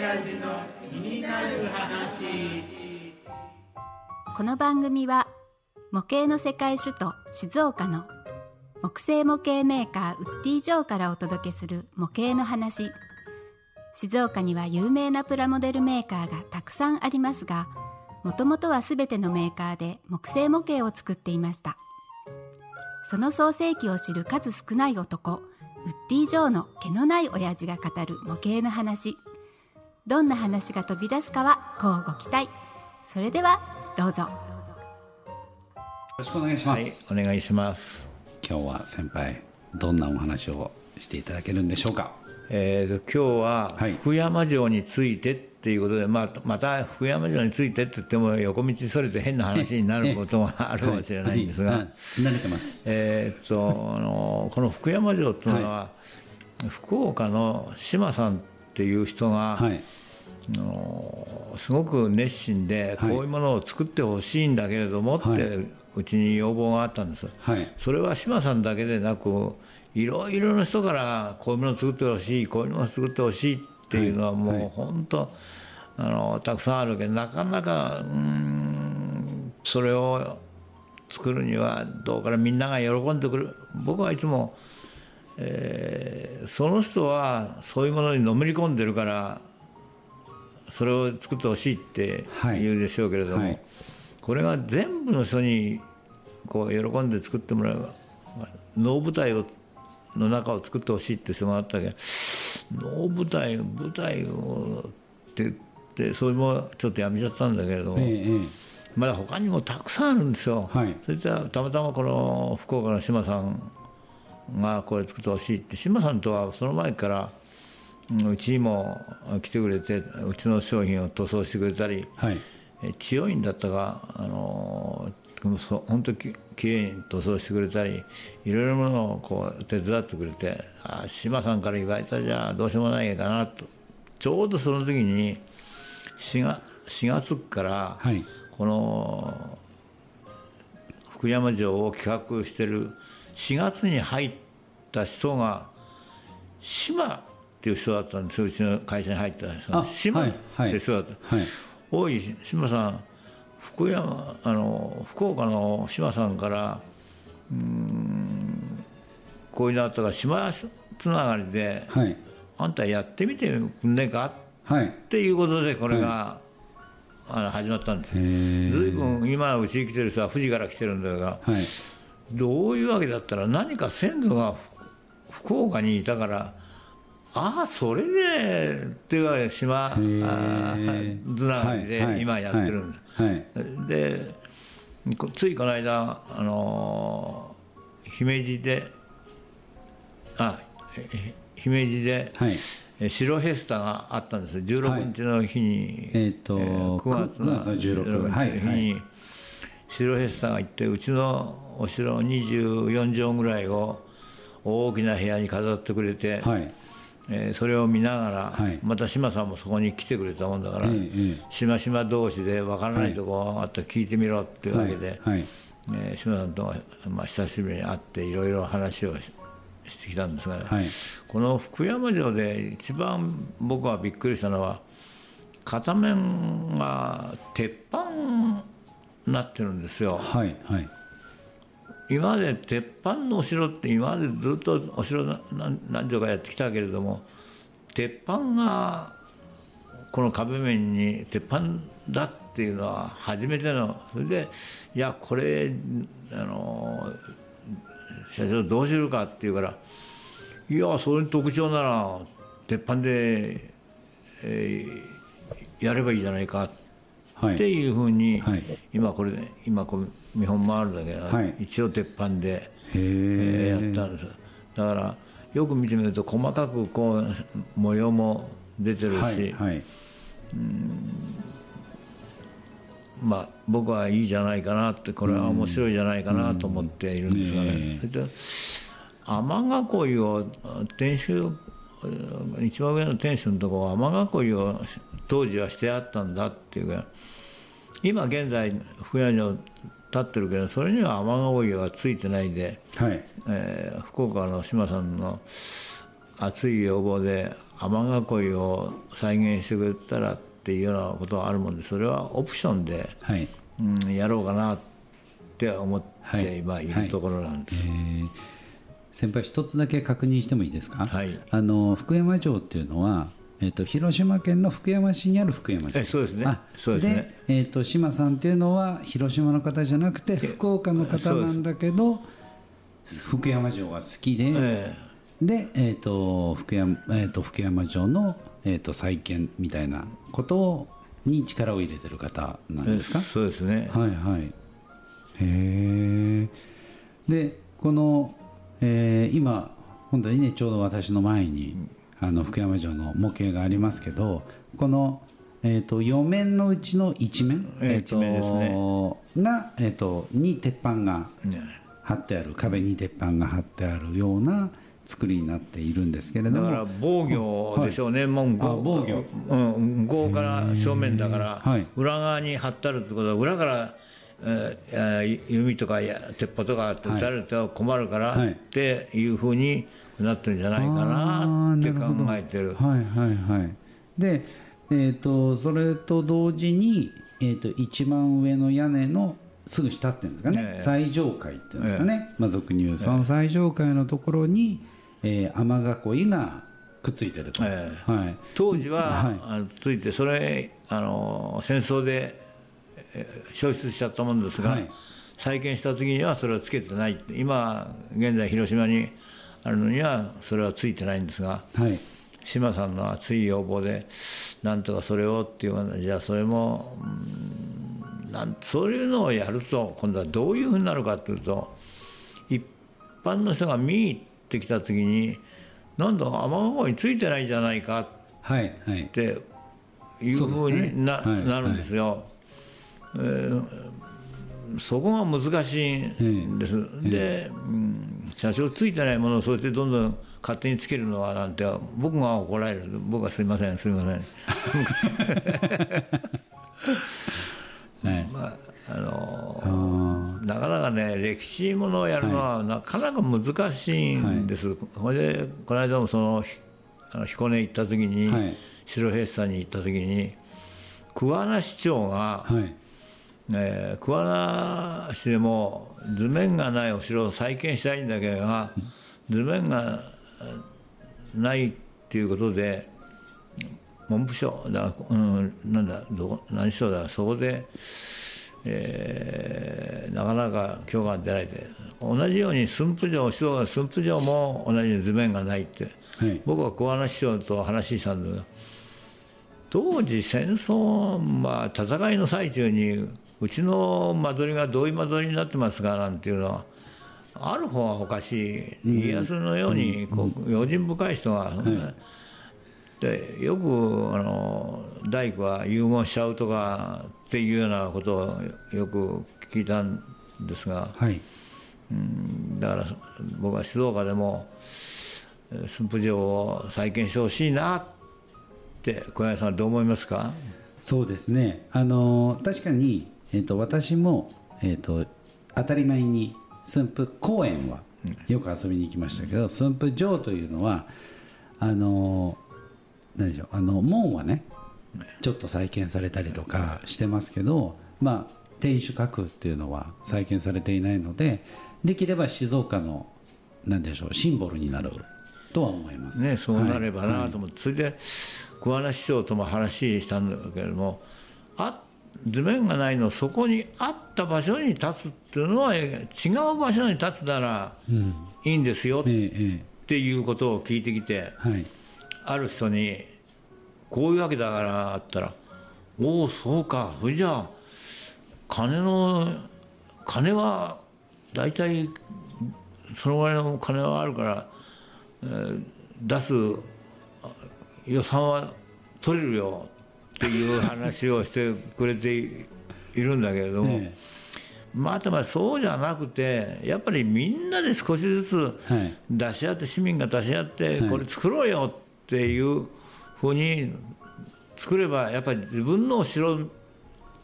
親父の気になる話この番組は模型の世界首都静岡の木製模型メーカーウッディ・ジョーからお届けする模型の話。静岡には有名なプラモデルメーカーがたくさんありますがもともとは全てのメーカーで木製模型を作っていました。その創世記を知る数少ない男ウッディ・ジョーの毛のない親父が語る模型の話。どんな話が飛び出すかはこうご期待。それではどうぞ。よろしくお願いしまはいす、、お願いします。今日は先輩どんなお話をしていただけるんでしょうか？えー、と今日ははい。福山城についてっていうことで、まあ、また福山城についてって言っても横道それて変な話になることがあるかもしれないんですが、はい。はい。慣れてます。えー、とあのこの福山城っていうのは、福岡の島さんっていう人が、はい。あのすごく熱心で、はい。こういうものを作ってほしいんだけれどもって、はい。うちに要望があったんです。はい。それは島さんだけでなくいろいろな人からこういうものを作ってほしいこういうものを作ってほしいっていうのはもう本当、あのたくさんあるけどなかなかうーんそれを作るにはどうからみんなが喜んでくる。僕はいつも、えーその人はそういうものにのめり込んでるからそれを作ってほしいって言うでしょうけれども、はい。これが全部の人にこう喜んで作ってもらえばまあ能舞台をの中を作ってほしいって人があったけ。ど能舞台舞台をって言ってそれもちょっとやめちゃったんだけれども、えええまだ他にもたくさんあるんですよ、はい。そしたらたまたまこの福岡の島さんがこれ作ってほしいって島さんとはその前からうちにも来てくれてうちの商品を塗装してくれたりえはい。え千代院だったか、あの本当ききれいに塗装してくれたりいろいろなものをこう手伝ってくれてあ島さんから言われたじゃあどうしようもないかなと。ちょうどその時に 4, 月4月からはい。この福山城を企画してる4月に入った人が島っていう人だったんですよ。うちの会社に入った人が。あ島っはいはい。ていう人だった。はい。おい島さん福山あの福岡の島さんからうーんこういうのあったから島つながりで、はい。あんたやってみてくんねえか？はい。っていうことでこれが、あの始まったんです。よ。へえずいぶん今のうちに来てる人は富士から来てるんだがはいどういうわけだったら何か先祖がふ福岡にいたからああそれでっていうわけで島つながりはいはいで今やってるんです。はいでこついこの間、あのー姫路であえ姫路で、はい。え白フェスタがあったんです。よ16日の日に、えーと9月の9月の16 16はい日の日に白フェスタが行ってうちのお城24畳ぐらいを大きな部屋に飾ってくれて、はい。えーそれを見ながら、はい。また志麻さんもそこに来てくれたもんだから、ええ。ええしましま同士で分からないとこがあったら聞いてみろっていうわけで、はい。はい。えー志麻さんとは、まあ、久しぶりに会っていろいろ話をししてきたんですがね、はい。この福山城で一番僕はびっくりしたのは片面が鉄板になってるんですよ。はいはい今まで鉄板のお城って今までずっとお城な何何城かやってきたけれども鉄板がこの壁面に鉄板だっていうのは初めてのそれでいやこれあの社長どうするかって言うからいやそれに特徴なら鉄板で、えーやればいいじゃないかはいっていうふうに、はい。今これね今こう見本もあるんだけど、はい。一応鉄板で、へえーえやったんです。だからよく見てみると細かくこう模様も出てるし、はい。はい。まあ僕はいいじゃないかなってこれは面白いじゃないかなと思っているんですがね、うん。それで雨囲いを天守一番上の天守のところ雨囲いを当時はしてあったんだっていうか今現在福山城立ってるけどそれには雨囲いはついてないで、はい。えー福岡の志麻さんの熱い要望で雨囲いを再現してくれたらっていうようなことがあるもんでそれはオプションで、はい。うん、やろうかなって思っはい。て今いるところなんです。えー先輩一つだけ確認してもいいですか、はい。あの福山城っていうのは、えー、と広島県の福山市にある福山城えそうですね。あそうですね。えー、と島さんっていうのは広島の方じゃなくて福岡の方なんだけど福山城が好きで、えで、えー、と福山えー、と福山城の、えー、と再建みたいなことをに力を入れてる方なんえですか？そうですね。はいはい。へえでこの、えー今本当にねちょうど私の前にあの福山城の模型がありますけどこの、えー、と4面のうちの1面、ええーと一面ですが、えー、とに鉄板がね。貼ってある壁に鉄板が貼ってあるような作りになっているんですけれども。だから防御でしょうね、もうあ防御。うん、向こうから正面だから、はい。裏側に張ってあるってことは、裏から、弓とかや鉄砲とか撃たれると困るからはい。っていうふうになってるんじゃないかなって考えてる。はいはいはい。で、えー、とそれと同時に、えー、と一番上の屋根のすぐ下っていうんですかね、ええ。最上階っていうんですかね、まあ、俗に言うその最上階のところに、えー雨囲いがくっついてると、えはい、当時は、はい。ついてそれあの戦争でえー消失しちゃったもんですが、はい。再建した時にはそれはつけてない。って今現在広島にあるのにはそれはついてないんですがはい。島さんの熱い要望でなんとかそれをっていうじゃあそれもうんなんそういうのをやると今度はどういうふうになるかというと一般の人が見に行ってきた時になんだ雨乞いついてないじゃないかはいはい。っていうふうにな,、そうですね。はい。なるんですよ。えーそこが難しいんです、で、うん社長ついてないものをそうやってどんどん勝手につけるのはなんて僕が怒られる。僕はすいません。すいません。はい。まああのあなかなかね歴史ものをやるのはなかなか難しいんです、これでこの間もそのひあの彦根行った時に、はい。白平さんに行った時に桑名市長が、ーはいえー桑名市でも図面がないお城を再建したいんだけどが図面がえーないっていうことで文部省だ、うん、なんだどこ何省だそこで、えーなかなか許可が出ないで同じように駿府城市長が駿府城も同じ図面がないってはい。僕は桑名市長と話したんだけど当時戦争、まあ、戦いの最中にうちの間取りがどういう間取りになってますかなんていうのはある方がおかしい家康のようにこう用心深い人が、でよくあの大工は遺言しちゃうとかっていうようなことをよく聞いたんですがはい。だから僕は静岡でもえー駿府城を再建してほしいなって小柳さんはどう思いますか？そうですね、あの確かに、えー、と私も、えー、と当たり前に駿府公園はよく遊びに行きましたけど、駿府城というのはあの何でしょうあの門はねちょっと再建されたりとかしてますけど、まあ、天守閣っていうのは再建されていないのでできれば静岡の何でしょうシンボルになるとは思います。ねそうなればはいなと思って、それで桑名市長とも話したんだけれどもあ図面がないのそこにあった場所に立つっていうのはえ違う場所に立つならうんいいんですよっええていうことを聞いてきてある人にこういうわけだからあったら「おおそうか。それじゃあ金の金は大体そのぐらいの金はあるから、えー出すあ予算は取れるよ」っていう話をしてくれていいるんだけれども、えまたまあそうじゃなくてやっぱりみんなで少しずつはい。出し合って市民が出し合ってこれ作ろうよっていうふうに作ればやっぱり自分のお城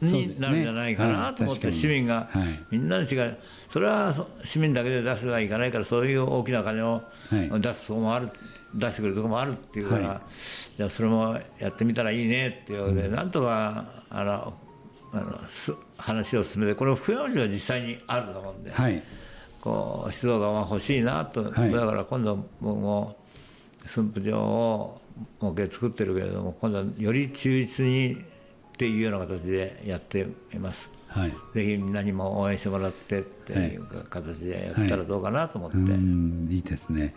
になるんじゃないかなと思って、市民が、みんなで違う。それは市民だけで出せはいかないからそういう大きな金を出すとこもある、出してくれるところもあるっていうから、じゃあそれもやってみたらいいねっていうわけで、なんとかあのあの話を進めてこれ福山城は実際にあると思うんで、はい、こう静岡は欲しいなと、はい、だから今度僕も駿府城を模型作ってるけれども今度はより忠実にっていうような形でやっています。はい、ぜひみんなにも応援してもらってっていう形でやったらどうかなと思って、はい、いいですね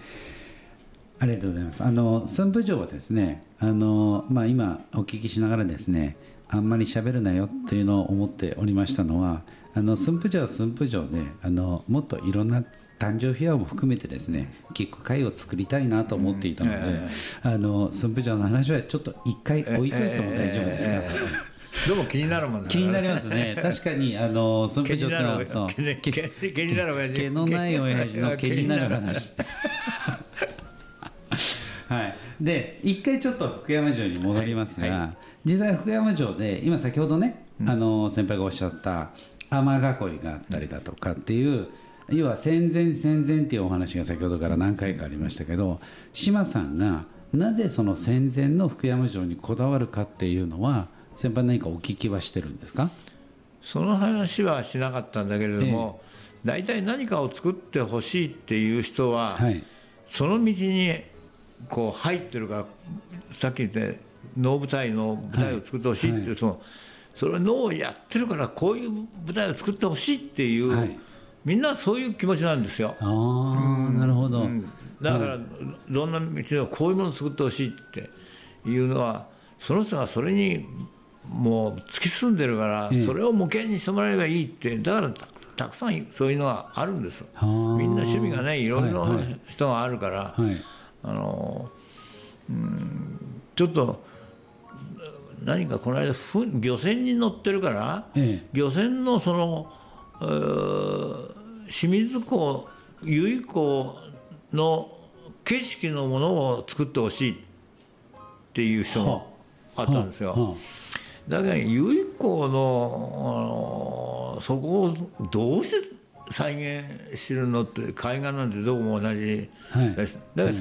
ありがとうございます。あの駿府城はですねあの、まあ、今お聞きしながらですねあんまり喋るなよっていうのを思っておりましたのはあの駿府城は駿府城であのもっといろんな誕生秘話も含めてですね聞く会を作りたいなと思っていたので、うんえー、あの駿府城の話はちょっと一回置いといても大丈夫ですか、えーえ。ー、でも気になるもんね気になりますね。確かにあの駿府城ってのはそう毛のない親父の毛になる話。はいで一回ちょっと福山城に戻りますが、はい。はい実際福山城で今先ほどね、うん、あの先輩がおっしゃった雨囲いがあったりだとかっていう、うん、要は戦前戦前っていうお話が先ほどから何回かありましたけど島さんがなぜその戦前の福山城にこだわるかっていうのは先輩何かお聞きはしてるんですか？その話はしなかったんだけれども、ええ、大体何かを作ってほしいっていう人は、はい、その道にこう入ってるからさっき言って能舞台の舞台を作ってほしいっていう、そのそれは能をやってるからこういう舞台を作ってほしいっていう、みんなそういう気持ちなんですよ。あ、なるほど、だから、どんな道でもこういうものを作ってほしいっていうのはその人がそれにもう突き進んでるから、それを模型にしてもらえばいいってだからたくさんそういうのがあるんですみんな趣味がねいろいろ人があるから、あのうんちょっと何かこの間漁船に乗ってるから、ええ、漁船のその清水港由比港の景色のものを作ってほしいっていう人もあ。ったんですよ。だけど由比港のそこをどうして再現してるのって海岸なんてどこも同じ、はい、だから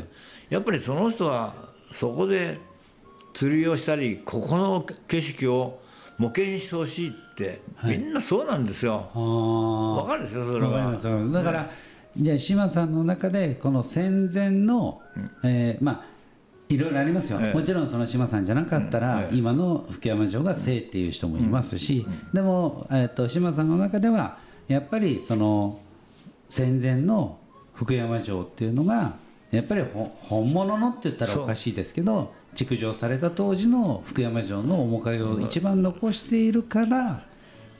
やっぱりその人はそこで釣りをしたりここの景色を模型にしてほしいって、はい、みんなそうなんですよ。わかるですよそれは。だから、ね、じゃあ島さんの中でこの戦前の、うん、えー、まあいろいろありますよ、ええ、もちろんその島さんじゃなかったら、うん、今の福山城が生っていう人もいますし、うん、でも、えーと、島さんの中ではやっぱりその戦前の福山城っていうのがやっぱり本物のって言ったらおかしいですけど築城された当時の福山城の面影を一番残しているから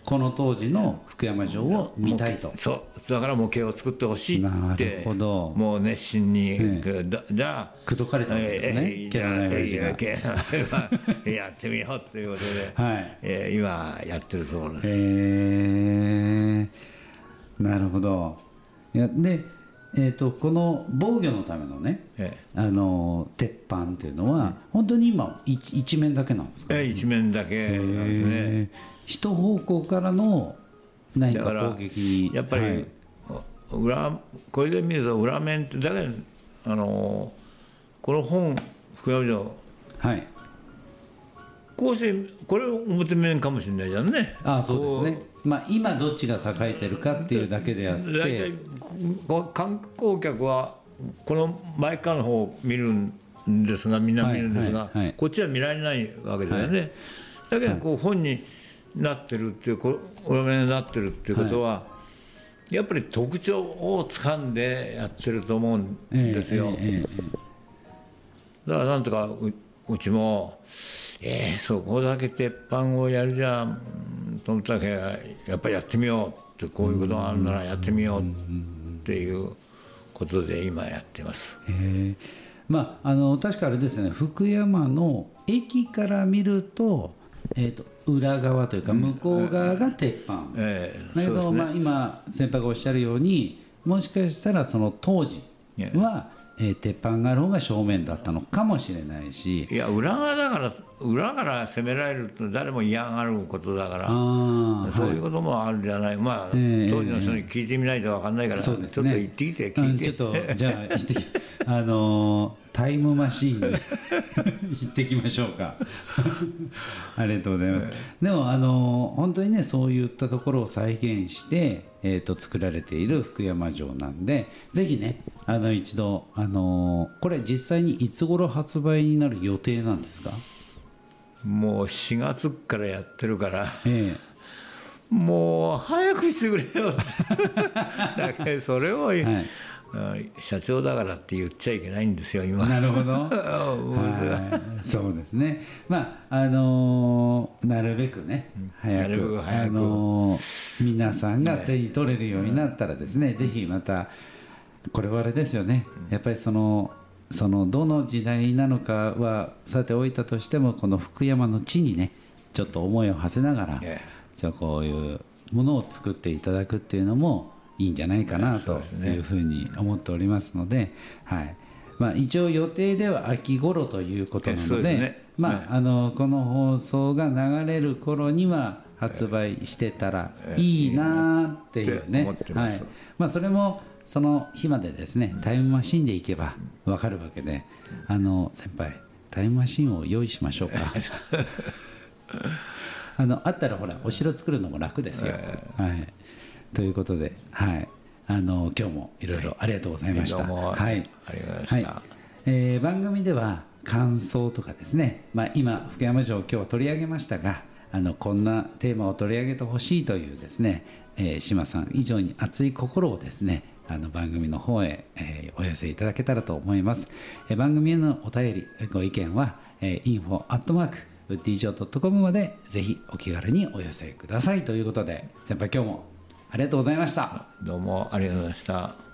この当時の福山城を見たいと。そう。だから模型を作ってほしいってもう熱心に、ええ、じゃあ口説かれたんですね、ええ、やってみようということで、はい。えー、今やってるところです。へえ。なるほど。いやでえーと、この防御のためのね、ええ、あの鉄板っていうのは、うん、本当に今一一面だけなんですか、ええ、一面だけなんでね一方向からの何か攻撃にやっぱり、はい、裏これで見ると裏面ってだけあのこの本福山城。はい。こうしてこれ表面かもしれないじゃんね。ああそうですね。まあ今どっちが栄えてるかっていうだけであって。大体観光客はこの前側の方を見るんですがみんな見るんですが、はいはいはい、こっちは見られないわけだよね、だけどこう本になってるっていう裏面になってるっていうことは、やっぱり特徴をつかんでやってると思うんですよ、だからなんとかうちもえー、そこだけ鉄板をやるじゃんと思ったらやっぱりやってみようってこういうことがあるならやってみようっていうことで今やってます。まあ、あの確かあれですね。福山の駅から見ると,、えーと、裏側というか向こう側が鉄板、うんえー、だけど、ね、まあ、今先輩がおっしゃるようにもしかしたらその当時は、えー鉄板がある方が正面だったのかもしれないし。いや裏側だから裏から攻められると誰も嫌がることだからそういうこともあるんじゃない、まあ、ええ当時の人に聞いてみないと分かんないから、そうですね。ちょっと行ってきてう聞いて、んちょっとじゃあ行ってき あのータイムマシーンで 行ってきましょうか。ありがとうございます、でもあのー本当にねそういったところを再現して、えー、と作られている福山城なんでぜひねあの一度あのーこれ実際にいつ頃発売になる予定なんですか？もう4月からやってるから、えもう早くしてくれよ だけどそれを、はい。うん社長だからって言っちゃいけないんですよ、今。えなるほど。それははい。そうですね、まああのーなるべくね、早くあのー皆さんが手に取れるようになったらですね、ぜひまた、これはあれですよね、やっぱりその、そのどの時代なのかはさておいたとしても、この福山の地にね、ちょっと思いを馳せながら、え。じゃあこういうものを作っていただくっていうのもいいんじゃないかなというふうに思っておりますので、はい。まあ、一応予定では秋頃ということなのでまあはい。あのこの放送が流れる頃には発売してたらいいなっていうね。はい。まあ、それもその日までですねタイムマシンで行けば分かるわけであの先輩タイムマシンを用意しましょうか。あのあったらほらお城作るのも楽ですよ。はい、ということで、はい、あの今日もいろいろありがとうございました。はい、ありがとうございました。はい。えー番組では感想とかですね、まあ、今福山城今日は取り上げましたがあのこんなテーマを取り上げてほしいというですね、えー、島さん以上に熱い心をですねあの番組の方へ、えーお寄せいただけたらと思います、えー番組へのお便りご意見は、えー、info アットマークウッディジョー .com までぜひお気軽にお寄せください。ということで先輩今日もありがとうございましたどうもありがとうございました。